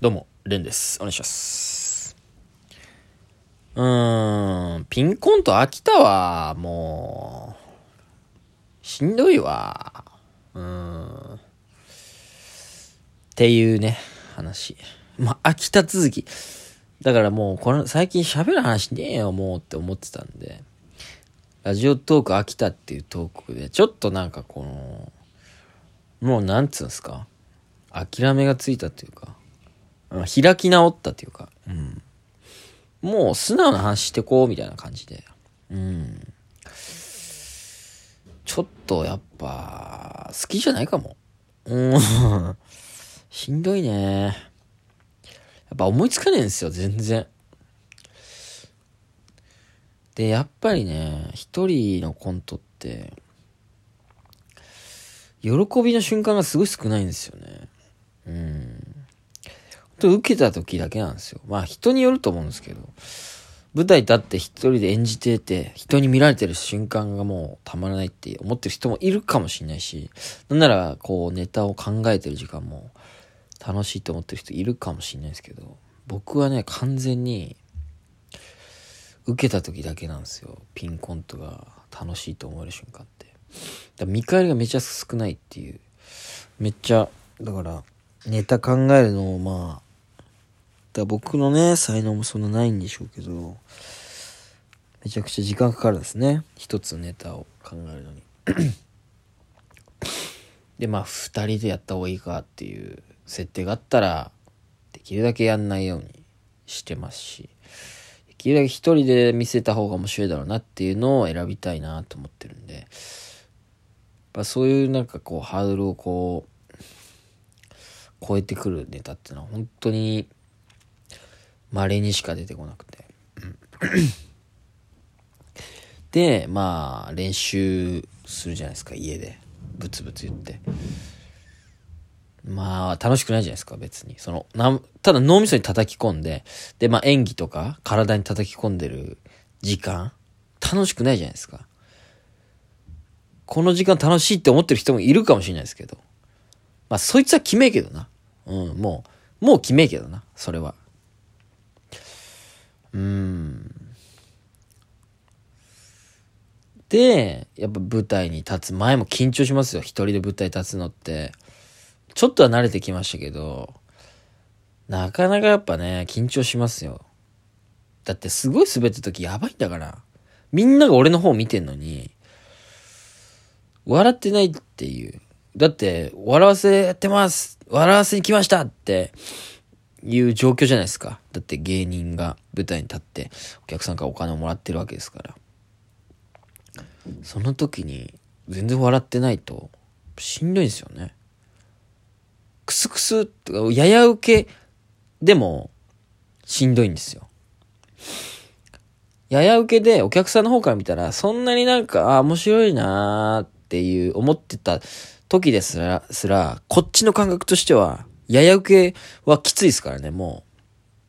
どうも、レンです。お願いします。うーん、ピンコント飽きたわ、もう。しんどいわ。うーん。っていうね、話。まあ、飽きた続き。だからもう、この、最近喋る話ねえよ、もうって思ってたんで。ラジオトーク飽きたっていうトークで、ちょっとなんかこの、もうなんつうんすか？諦めがついたというか、開き直ったというか、うん。もう素直な話してこうみたいな感じで。うん。ちょっとやっぱ、好きじゃないかも。うん。しんどいね。やっぱ思いつかねえんですよ、全然。で、やっぱりね、一人のコントって、喜びの瞬間がすごい少ないんですよね。うん。本当受けた時だけなんですよ。まあ人によると思うんですけど、舞台立って一人で演じてて、人に見られてる瞬間がもうたまらないって思ってる人もいるかもしれないし、なんならこうネタを考えてる時間も楽しいと思ってる人いるかもしれないですけど、僕はね、完全に受けた時だけなんですよ。ピンコントが楽しいと思える瞬間って。だ見返りがめちゃ少ないっていう。めっちゃ、だから、ネタ考えるのをまあ、だ僕のね、才能もそんなないんでしょうけど、めちゃくちゃ時間かかるんですね。一つのネタを考えるのに。で、まあ、二人でやった方がいいかっていう設定があったら、できるだけやんないようにしてますし、できるだけ一人で見せた方が面白いだろうなっていうのを選びたいなと思ってるんで、やっぱそういうなんかこう、ハードルをこう、超えてくるネタっていうのは本当に稀にしか出てこなくて。で、まあ、練習するじゃないですか、家で。ブツブツ言って。まあ、楽しくないじゃないですか、別に。その、な、ただ脳みそに叩き込んで、で、まあ演技とか体に叩き込んでる時間、楽しくないじゃないですか。この時間楽しいって思ってる人もいるかもしれないですけど。まあ、そいつは決めえけどな。うん、もう、もう決めえけどな、それは。うん。で、やっぱ舞台に立つ前も緊張しますよ。一人で舞台立つのって。ちょっとは慣れてきましたけど、なかなかやっぱね、緊張しますよ。だってすごい滑った時やばいんだから。みんなが俺の方見てんのに、笑ってないっていう。だって、笑わせやってます笑わせに来ましたっていう状況じゃないですか。だって芸人が舞台に立ってお客さんからお金をもらってるわけですから。その時に全然笑ってないとしんどいんですよね。クスクスとか、やや受けでもしんどいんですよ。やや受けでお客さんの方から見たらそんなになんか、あ、面白いなーっていう思ってた時ですら、すら、こっちの感覚としては、やや受けはきついですからね、も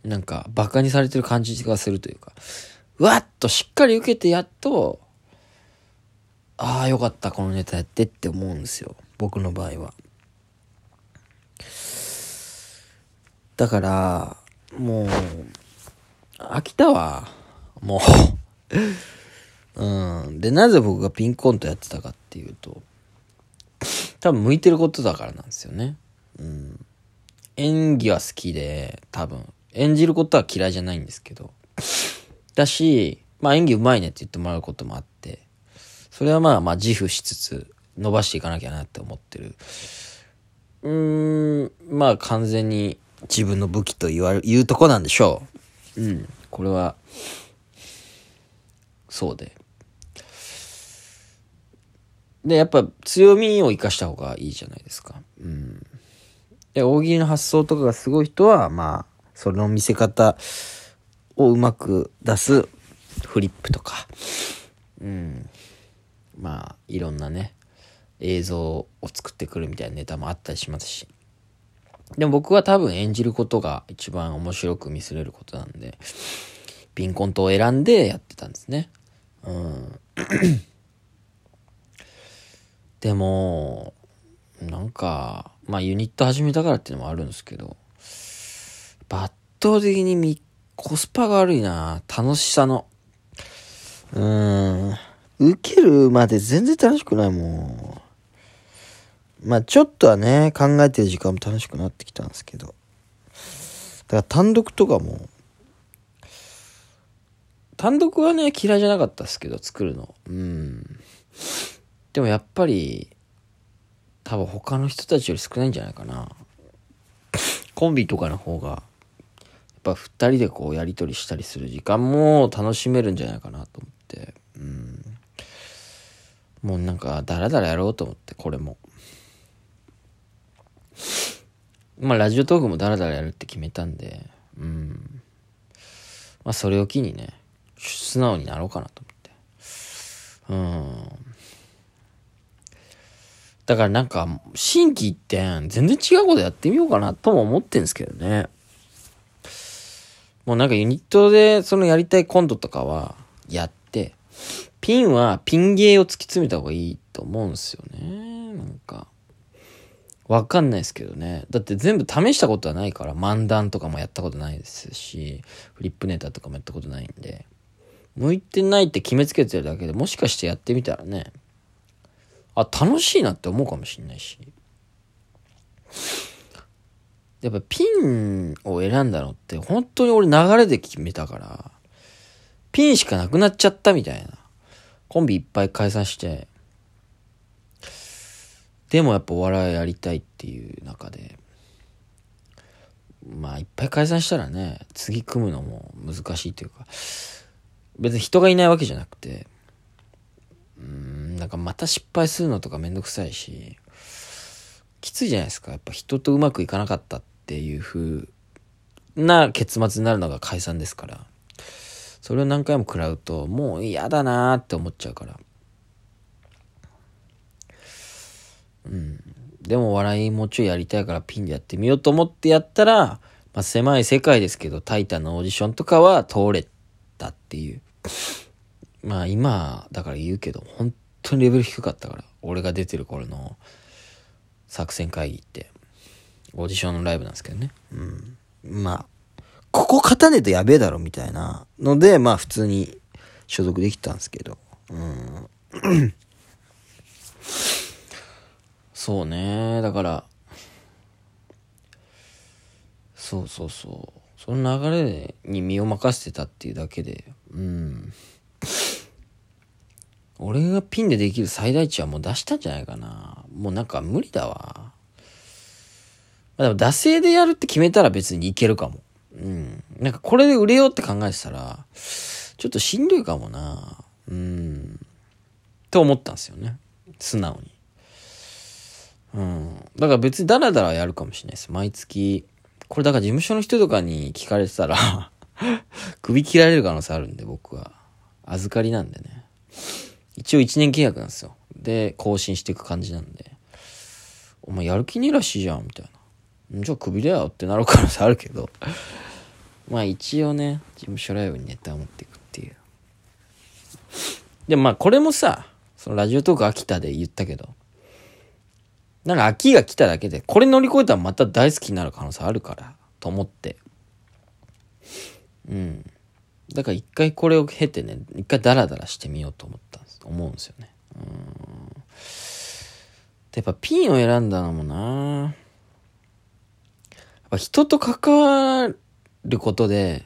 う。なんか、馬鹿にされてる感じがするというか、うわっとしっかり受けてやっと、ああ、よかった、このネタやってって思うんですよ。僕の場合は。だから、もう、飽きたわ。もう。うん。で、なぜ僕がピンコントやってたかっていうと、多分向いてることだからなんですよね。うん。演技は好きで、多分、演じることは嫌いじゃないんですけど。だし、まあ演技うまいねって言ってもらうこともあって、それはまあまあ自負しつつ伸ばしていかなきゃなって思ってる。うーん、まあ完全に自分の武器と言われ、言うとこなんでしょう。うん。これは、そうで。で、やっぱ強みを生かした方がいいじゃないですか。うん。で、大喜利の発想とかがすごい人は、まあ、その見せ方をうまく出すフリップとか、うん。まあ、いろんなね、映像を作ってくるみたいなネタもあったりしますし。でも僕は多分演じることが一番面白く見せれることなんで、ピンコントを選んでやってたんですね。うん。でも、なんか、まあユニット始めたからっていうのもあるんですけど、ぱ圧倒的にみコスパが悪いな楽しさの。うーん。受けるまで全然楽しくないもん。まあちょっとはね、考えてる時間も楽しくなってきたんですけど。だから単独とかも、単独はね、嫌いじゃなかったですけど、作るの。うん。でもやっぱり、多分他の人たちより少ないんじゃないかな。コンビとかの方が、やっぱ二人でこうやりとりしたりする時間も楽しめるんじゃないかなと思って。うん。もうなんか、ダラダラやろうと思って、これも。まあ、ラジオトークもダラダラやるって決めたんで、うん。まあ、それを機にね、素直になろうかなと思って。うん。だからなんか、新規一点、全然違うことやってみようかなとも思ってんですけどね。もうなんかユニットでそのやりたいコントとかはやって、ピンはピン芸を突き詰めた方がいいと思うんですよね。なんか。わかんないですけどね。だって全部試したことはないから、漫談とかもやったことないですし、フリップネタとかもやったことないんで。向いてないって決めつけてるだけでもしかしてやってみたらね、あ、楽しいなって思うかもしんないし。やっぱピンを選んだのって本当に俺流れで決めたから、ピンしかなくなっちゃったみたいな。コンビいっぱい解散して、でもやっぱお笑いやりたいっていう中で、まあいっぱい解散したらね、次組むのも難しいというか、別に人がいないわけじゃなくて、なんかまた失敗するのとかめんどくさいし、きついじゃないですか。やっぱ人とうまくいかなかったっていう風な結末になるのが解散ですから。それを何回も食らうと、もう嫌だなーって思っちゃうから。うん。でも笑いもうちょいやりたいからピンでやってみようと思ってやったら、まあ、狭い世界ですけど、タイタンのオーディションとかは通れたっていう。まあ今、だから言うけど、本当にレベル低かったから。俺が出てる頃の作戦会議って。オーディションのライブなんですけどね。うん。まあ、ここ勝たねえとやべえだろみたいなので、まあ普通に所属できたんですけど。うん。そうね。だから、そうそうそう。その流れに身を任せてたっていうだけで、うん。俺がピンでできる最大値はもう出したんじゃないかな。もうなんか無理だわ。まあ、でも、惰性でやるって決めたら別にいけるかも。うん。なんかこれで売れようって考えてたら、ちょっとしんどいかもな。うん。って思ったんですよね。素直に。うん。だから別にダラダラやるかもしれないです。毎月。これだから事務所の人とかに聞かれてたら 首切られる可能性あるんで、僕は。預かりなんでね。一応1年契約なんですよ。で、更新していく感じなんで。お前やる気にいらしいじゃん、みたいな。じゃあ首だよってなる可能性あるけど。まあ一応ね、事務所ライブにネタを持っていくっていう。でもまあこれもさ、そのラジオトーク秋田で言ったけど、なんか秋が来ただけで、これ乗り越えたらまた大好きになる可能性あるから、と思って。うん。だから一回これを経てね、一回ダラダラしてみようと思ったんです、思うんですよね。うん。で、やっぱピンを選んだのもなやっぱ人と関わることで、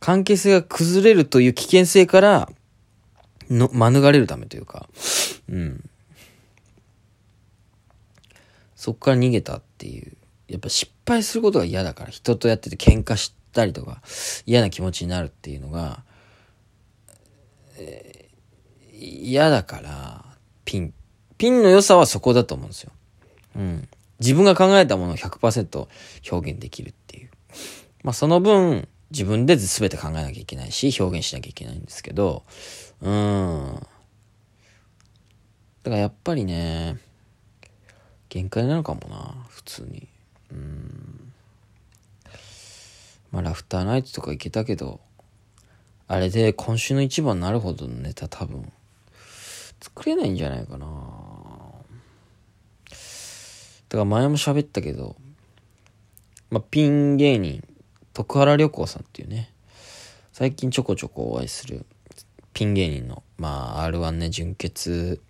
関係性が崩れるという危険性から、の、免れるためというか、うん。そっから逃げたっていう。やっぱ失敗することが嫌だから、人とやってて喧嘩したりとか、嫌な気持ちになるっていうのが、えー、嫌だから、ピン。ピンの良さはそこだと思うんですよ。うん。自分が考えたものを100%表現できるっていう。まあその分、自分で全て考えなきゃいけないし、表現しなきゃいけないんですけど、うん。だからやっぱりね、限界なのかもな普通にうんまあラフターナイトとか行けたけどあれで今週の一番になるほどのネタ多分作れないんじゃないかなだから前も喋ったけどまあ、ピン芸人、徳原旅行さんっていうね、最近ちょこちょこお会いするピン芸人の、まあ、R1 ね、純潔、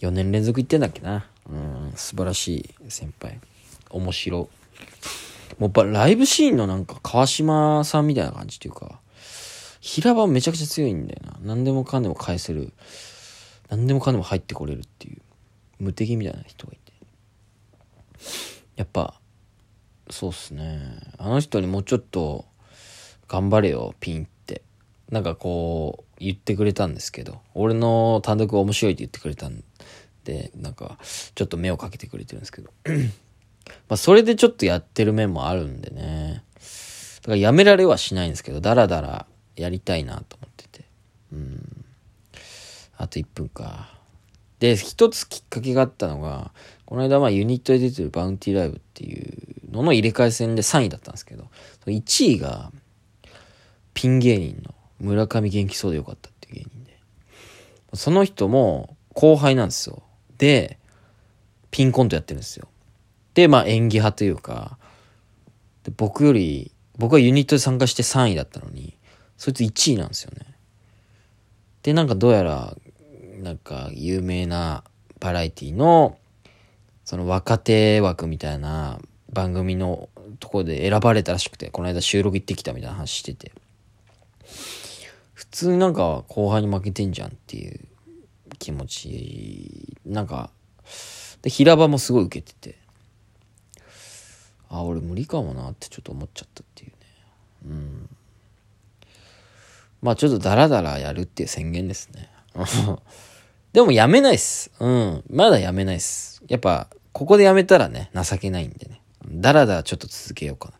4年連続行ってんだっけな。うん、素晴らしい先輩。面白。もうライブシーンのなんか川島さんみたいな感じっていうか、平場めちゃくちゃ強いんだよな。何でもかんでも返せる。何でもかんでも入ってこれるっていう、無敵みたいな人がいて。やっぱ、そうっすね。あの人にもうちょっと、頑張れよ、ピンって。なんかこう、言ってくれたんですけど、俺の単独面白いって言ってくれたんで、なんか、ちょっと目をかけてくれてるんですけど。まあ、それでちょっとやってる面もあるんでね。だからやめられはしないんですけど、だらだらやりたいなと思ってて。うん。あと1分か。で、一つきっかけがあったのが、この間まあユニットで出てるバウンティーライブっていうのの入れ替え戦で3位だったんですけど、1位がピン芸人の村上元気そうでよかったっていう芸人で。その人も後輩なんですよ。で、ピンコントやってるんですよ。で、まあ演技派というか、で僕より、僕はユニットで参加して3位だったのに、そいつ1位なんですよね。で、なんかどうやら、なんか有名なバラエティの、その若手枠みたいな番組のところで選ばれたらしくて、この間収録行ってきたみたいな話してて。普通になんか後輩に負けてんじゃんっていう気持ち、なんか、で、平場もすごい受けてて、あ、俺無理かもなってちょっと思っちゃったっていうね。うん。まあちょっとダラダラやるっていう宣言ですね。でもやめないっす。うん。まだやめないっす。やっぱ、ここでやめたらね、情けないんでね。ダラダラちょっと続けようかな